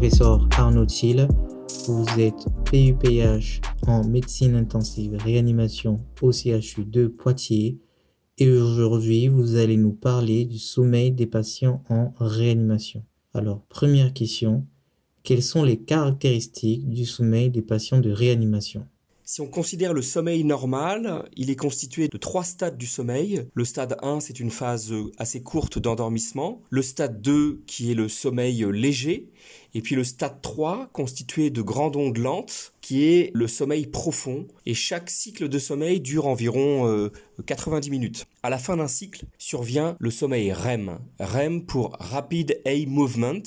professeur Arnaud Thiel. Vous êtes PUPH en médecine intensive réanimation au CHU de Poitiers. Et aujourd'hui, vous allez nous parler du sommeil des patients en réanimation. Alors, première question, quelles sont les caractéristiques du sommeil des patients de réanimation? Si on considère le sommeil normal, il est constitué de trois stades du sommeil. Le stade 1, c'est une phase assez courte d'endormissement. Le stade 2, qui est le sommeil léger. Et puis le stade 3, constitué de grandes ondes lentes, qui est le sommeil profond. Et chaque cycle de sommeil dure environ 90 euh, minutes. À la fin d'un cycle survient le sommeil REM. REM pour Rapid Eye Movement.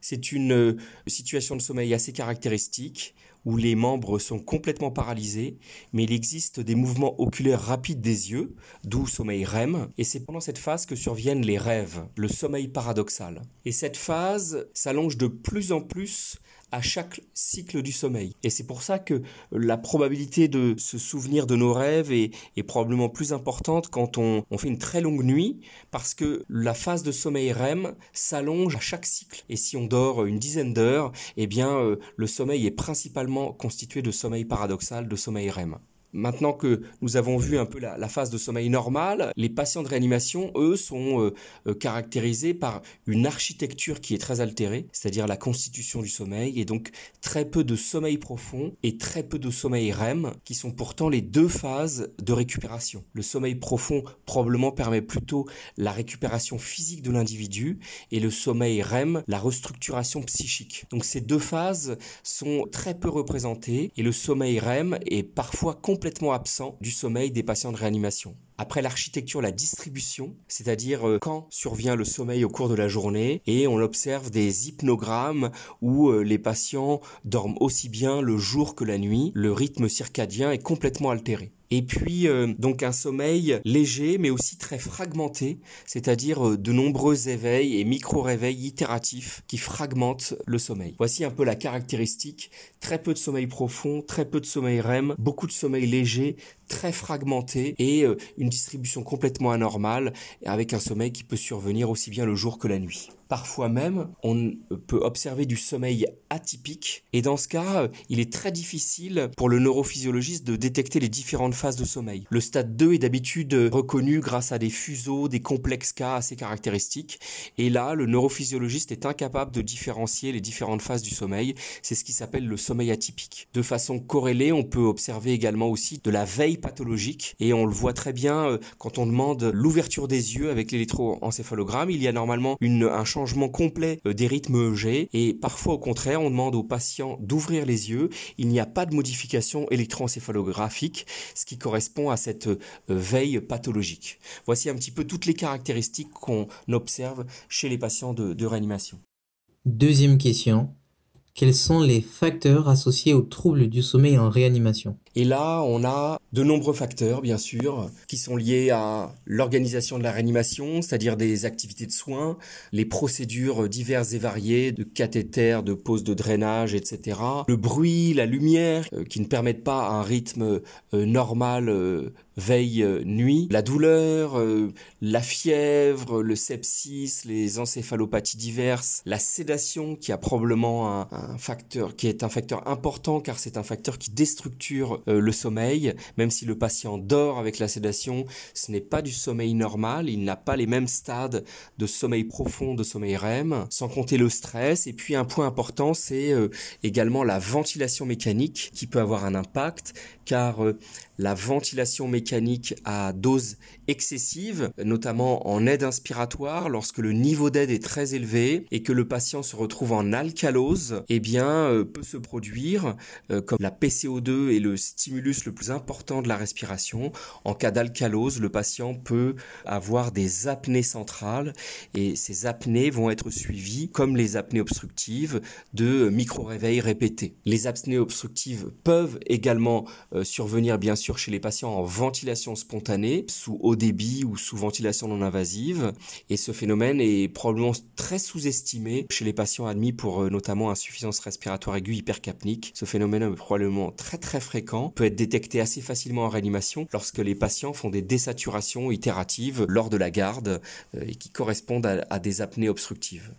C'est une euh, situation de sommeil assez caractéristique où les membres sont complètement paralysés, mais il existe des mouvements oculaires rapides des yeux, d'où sommeil REM, et c'est pendant cette phase que surviennent les rêves, le sommeil paradoxal. Et cette phase s'allonge de plus en plus à chaque cycle du sommeil. Et c'est pour ça que la probabilité de se souvenir de nos rêves est, probablement plus importante quand on, fait une très longue nuit, parce que la phase de sommeil REM s'allonge à chaque cycle. Et si on dort une dizaine d'heures, eh bien euh, le sommeil est principalement constitué de sommeil paradoxal, de sommeil REM. Maintenant que nous avons vu un peu la, phase de sommeil normal, les patients de réanimation, eux, sont euh, euh, caractérisés par une architecture qui est très altérée, c'est-à-dire la constitution du sommeil, et donc très peu de sommeil profond et très peu de sommeil REM, qui sont pourtant les deux phases de récupération. Le sommeil profond probablement permet plutôt la récupération physique de l'individu, et le sommeil REM, la restructuration psychique. Donc ces deux phases sont très peu représentées, et le sommeil REM est parfois complètement complètement absent du sommeil des patients de réanimation. Après l'architecture, la distribution, c'est-à-dire euh, quand survient le sommeil au cours de la journée, et on observe des hypnogrammes où euh, les patients dorment aussi bien le jour que la nuit, le rythme circadien est complètement altéré. Et puis euh, donc un sommeil léger mais aussi très fragmenté, c'est-à-dire de nombreux éveils et micro-réveils itératifs qui fragmentent le sommeil. Voici un peu la caractéristique, très peu de sommeil profond, très peu de sommeil REM, beaucoup de sommeil léger, très fragmenté et une distribution complètement anormale avec un sommeil qui peut survenir aussi bien le jour que la nuit. Parfois même, on peut observer du sommeil atypique et dans ce cas, il est très difficile pour le neurophysiologiste de détecter les différentes phases de sommeil. Le stade 2 est d'habitude reconnu grâce à des fuseaux, des complexes cas assez caractéristiques et là, le neurophysiologiste est incapable de différencier les différentes phases du sommeil. C'est ce qui s'appelle le sommeil atypique. De façon corrélée, on peut observer également aussi de la veille pathologique et on le voit très bien euh, quand on demande l'ouverture des yeux avec l'électroencéphalogramme. Il y a normalement une, un changement changement complet euh, des rythmes G et parfois au contraire on demande aux patients d'ouvrir les yeux. Il n'y a pas de modification électroencéphalographique, ce qui correspond à cette euh, veille pathologique. Voici un petit peu toutes les caractéristiques qu'on observe chez les patients de réanimation. Deuxième question, quels sont les facteurs associés aux troubles du sommeil en réanimation? Et là, on a de nombreux facteurs, bien sûr, qui sont liés à l'organisation de la réanimation, c'est-à-dire des activités de soins, les procédures diverses et variées de cathéter, de pose de drainage, etc. Le bruit, la lumière, euh, qui ne permettent pas un rythme euh, normal euh, veille nuit, la douleur, la fièvre, le sepsis, les encéphalopathies diverses, la sédation qui a probablement un, facteur qui est un facteur important car c'est un facteur qui déstructure le sommeil, même si le patient dort avec la sédation, ce n'est pas du sommeil normal, il n'a pas les mêmes stades de sommeil profond, de sommeil REM, sans compter le stress. Et puis un point important, c'est euh, également la ventilation mécanique qui peut avoir un impact, car euh, la ventilation mécanique à dose excessive, notamment en aide inspiratoire, lorsque le niveau d'aide est très élevé et que le patient se retrouve en alcalose, eh bien, euh, peut se produire, euh, comme la PCO2 est le stimulus le plus important de la respiration. En cas d'alcalose, le patient peut avoir des apnées centrales et ces apnées vont être suivies, comme les apnées obstructives, de micro-réveils répétés. Les apnées obstructives peuvent également euh, survenir, bien sûr, chez les patients en ventilation spontanée, sous haut débit ou sous ventilation non invasive. Et ce phénomène est probablement très sous-estimé chez les patients admis pour euh, notamment insuffisance respiratoire aiguë hypercapnique. Ce phénomène est probablement très très fréquent, peut être détecté assez facilement en réanimation lorsque les patients font des désaturations itératives lors de la garde euh, et qui correspondent à des apnées obstructives.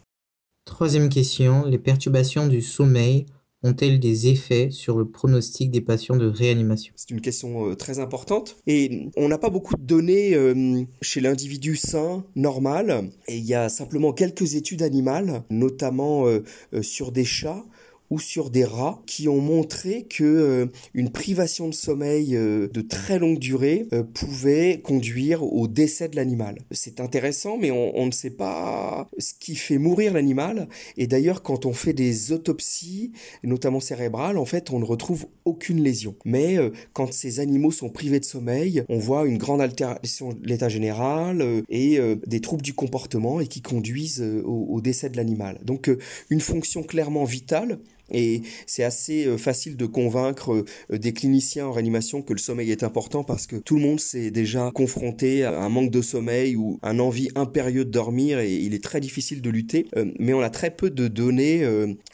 Troisième question, les perturbations du sommeil ont-elles des effets sur le pronostic des patients de réanimation? C'est une question euh, très importante. Et on n'a pas beaucoup de données euh, chez l'individu sain, normal, et il y a simplement quelques études animales, notamment euh, sur des chats ou sur des rats qui ont montré que euh, une privation de sommeil euh, de très longue durée euh, pouvait conduire au décès de l'animal. C'est intéressant, mais on, ne sait pas ce qui fait mourir l'animal. Et d'ailleurs, quand on fait des autopsies, notamment cérébrales, en fait, on ne retrouve aucune lésion. Mais quand ces animaux sont privés de sommeil, on voit une grande altération de l'état général et des troubles du comportement et qui conduisent au décès de l'animal. Donc, une fonction clairement vitale et c'est assez euh, facile de convaincre euh, des cliniciens en réanimation que le sommeil est important parce que tout le monde s'est déjà confronté à un manque de sommeil ou un envie impérieux de dormir et il est très difficile de lutter. Euh, mais on a très peu de données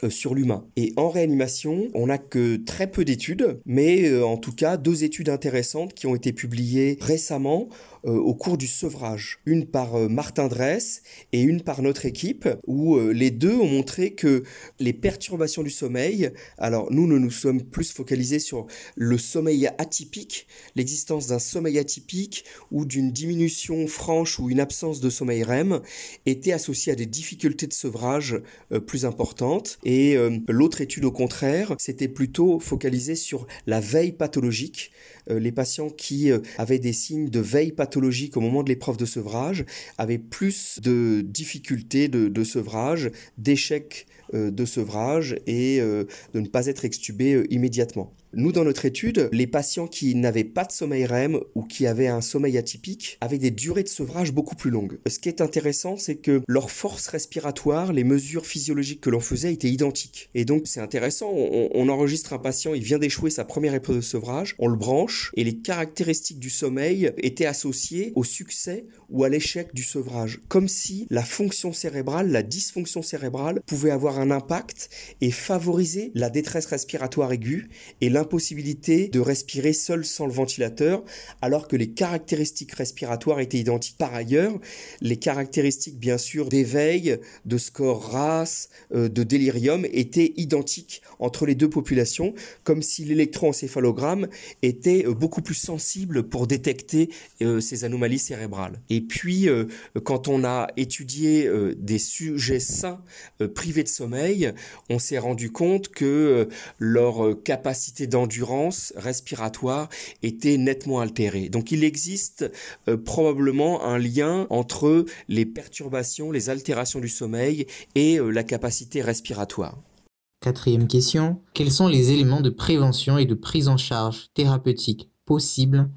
sur l'humain. Et en réanimation, on n'a que très peu d'études, mais en tout cas deux études intéressantes qui ont été publiées récemment au cours du sevrage, une par euh, Martin Dress et une par notre équipe, où euh, les deux ont montré que les perturbations du sommeil, alors nous, nous nous sommes plus focalisés sur le sommeil atypique, l'existence d'un sommeil atypique ou d'une diminution franche ou une absence de sommeil REM, était associée à des difficultés de sevrage plus importantes. Et l'autre étude, au contraire, s'était plutôt focalisée sur la veille pathologique, les patients qui avaient des signes de veille pathologique au moment de l'épreuve de sevrage avaient plus de difficultés de, sevrage, d'échecs euh, de sevrage et euh, de ne pas être extubés euh, immédiatement. Nous, dans notre étude, les patients qui n'avaient pas de sommeil REM ou qui avaient un sommeil atypique avaient des durées de sevrage beaucoup plus longues. Ce qui est intéressant, c'est que leur force respiratoire, les mesures physiologiques que l'on faisait étaient identiques. Et donc, c'est intéressant, on, enregistre un patient, il vient d'échouer sa première épreuve de sevrage, on le branche et les caractéristiques du sommeil étaient associées au succès ou à l'échec du sevrage. Comme si la fonction cérébrale, la dysfonction cérébrale pouvait avoir un impact et favoriser la détresse respiratoire aiguë et l'impossibilité de respirer seul sans le ventilateur, alors que les caractéristiques respiratoires étaient identiques. Par ailleurs, les caractéristiques bien sûr d'éveil, de score RAS, euh, de délirium étaient identiques entre les deux populations, comme si l'électroencéphalogramme était euh, beaucoup plus sensible pour détecter euh, ces anomalies cérébrales. Puis, quand on a étudié des sujets sains privés de sommeil, on s'est rendu compte que leur capacité d'endurance respiratoire était nettement altérée. Donc il existe euh, probablement un lien entre les perturbations, les altérations du sommeil et euh, la capacité respiratoire. Quatrième question, quels sont les éléments de prévention et de prise en charge thérapeutique possibles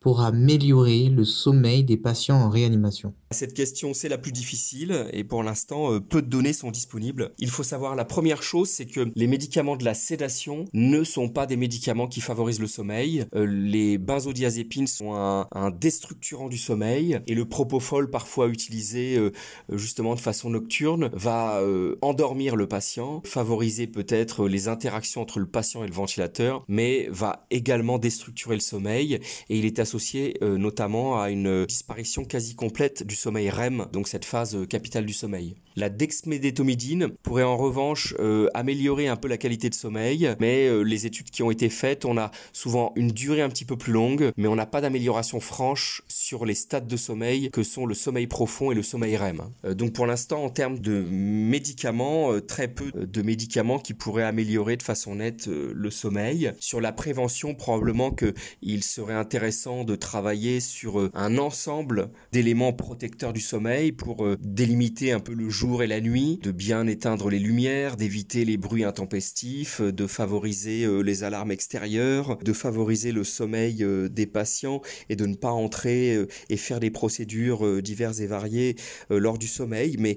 pour améliorer le sommeil des patients en réanimation Cette question, c'est la plus difficile et pour l'instant, euh, peu de données sont disponibles. Il faut savoir la première chose, c'est que les médicaments de la sédation ne sont pas des médicaments qui favorisent le sommeil. Euh, les benzodiazépines sont un, déstructurant du sommeil et le propofol, parfois utilisé euh, justement de façon nocturne, va endormir le patient, favoriser peut-être les interactions entre le patient et le ventilateur, mais va également déstructurer le sommeil et il est associé euh, notamment à une disparition quasi complète du sommeil REM, donc cette phase euh, capitale du sommeil. La dexmédétomidine pourrait en revanche euh, améliorer un peu la qualité de sommeil, mais les études qui ont été faites, on a souvent une durée un petit peu plus longue, mais on n'a pas d'amélioration franche sur les stades de sommeil que sont le sommeil profond et le sommeil REM. donc pour l'instant, en termes de médicaments, très peu de médicaments qui pourraient améliorer de façon nette le sommeil. Sur la prévention, probablement qu'il serait intéressant de travailler sur euh, un ensemble d'éléments protecteurs du sommeil pour euh, délimiter un peu le jour et la nuit, de bien éteindre les lumières, d'éviter les bruits intempestifs, de favoriser euh, les alarmes extérieures, de favoriser le sommeil des patients et de ne pas entrer et faire des procédures diverses et variées lors du sommeil. Mais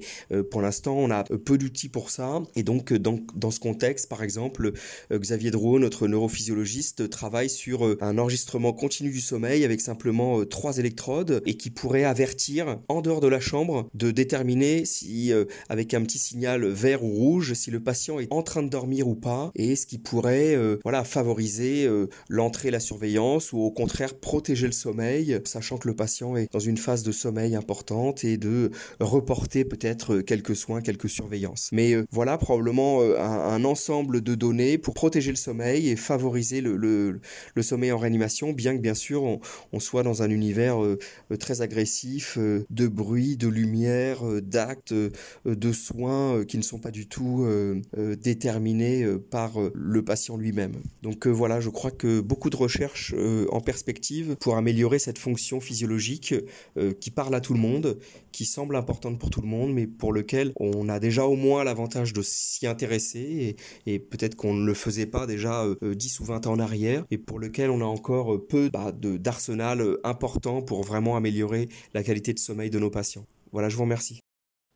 pour l'instant, on a peu d'outils pour ça. Et donc, dans, dans ce contexte, par exemple, Xavier Drouot, notre neurophysiologiste, travaille sur un enregistrement continu du sommeil avec simplement trois électrodes et qui pourrait avertir en dehors de la chambre de déterminer si avec un petit signal vert ou rouge si le patient est en train de dormir ou pas et ce qui pourrait voilà favoriser l'entrée la surveillance ou au contraire protéger le sommeil sachant que le patient est dans une phase de sommeil importante et de reporter peut-être quelques soins, quelques surveillances. Mais voilà probablement un, ensemble de données pour protéger le sommeil et favoriser le, le, sommeil en réanimation, bien que bien sûr on, soit dans un univers euh, très agressif euh, de bruit, de lumière, euh, d'actes, de soins qui ne sont pas du tout déterminés par le patient lui-même. Donc voilà, je crois que beaucoup de recherches en perspective pour améliorer cette fonction physiologique qui parle à tout le monde, qui semble importante pour tout le monde, mais pour lequel on a déjà au moins l'avantage de s'y intéresser et, peut-être qu'on ne le faisait pas déjà 10 ou 20 ans en arrière et pour lequel on a encore peu bah, d'arsenal important pour vraiment améliorer la qualité de sommeil de nos patients. Voilà, je vous remercie.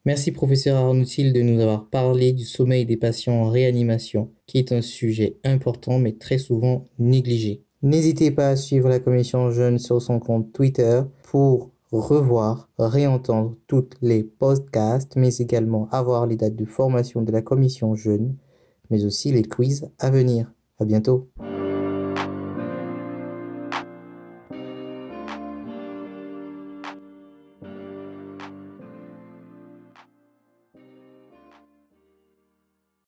Merci professeur Arnoutil de nous avoir parlé du sommeil des patients en réanimation, qui est un sujet important mais très souvent négligé. N'hésitez pas à suivre la commission jeune sur son compte Twitter pour revoir, réentendre toutes les podcasts, mais également avoir les dates de formation de la commission jeune, mais aussi les quiz à venir. À bientôt.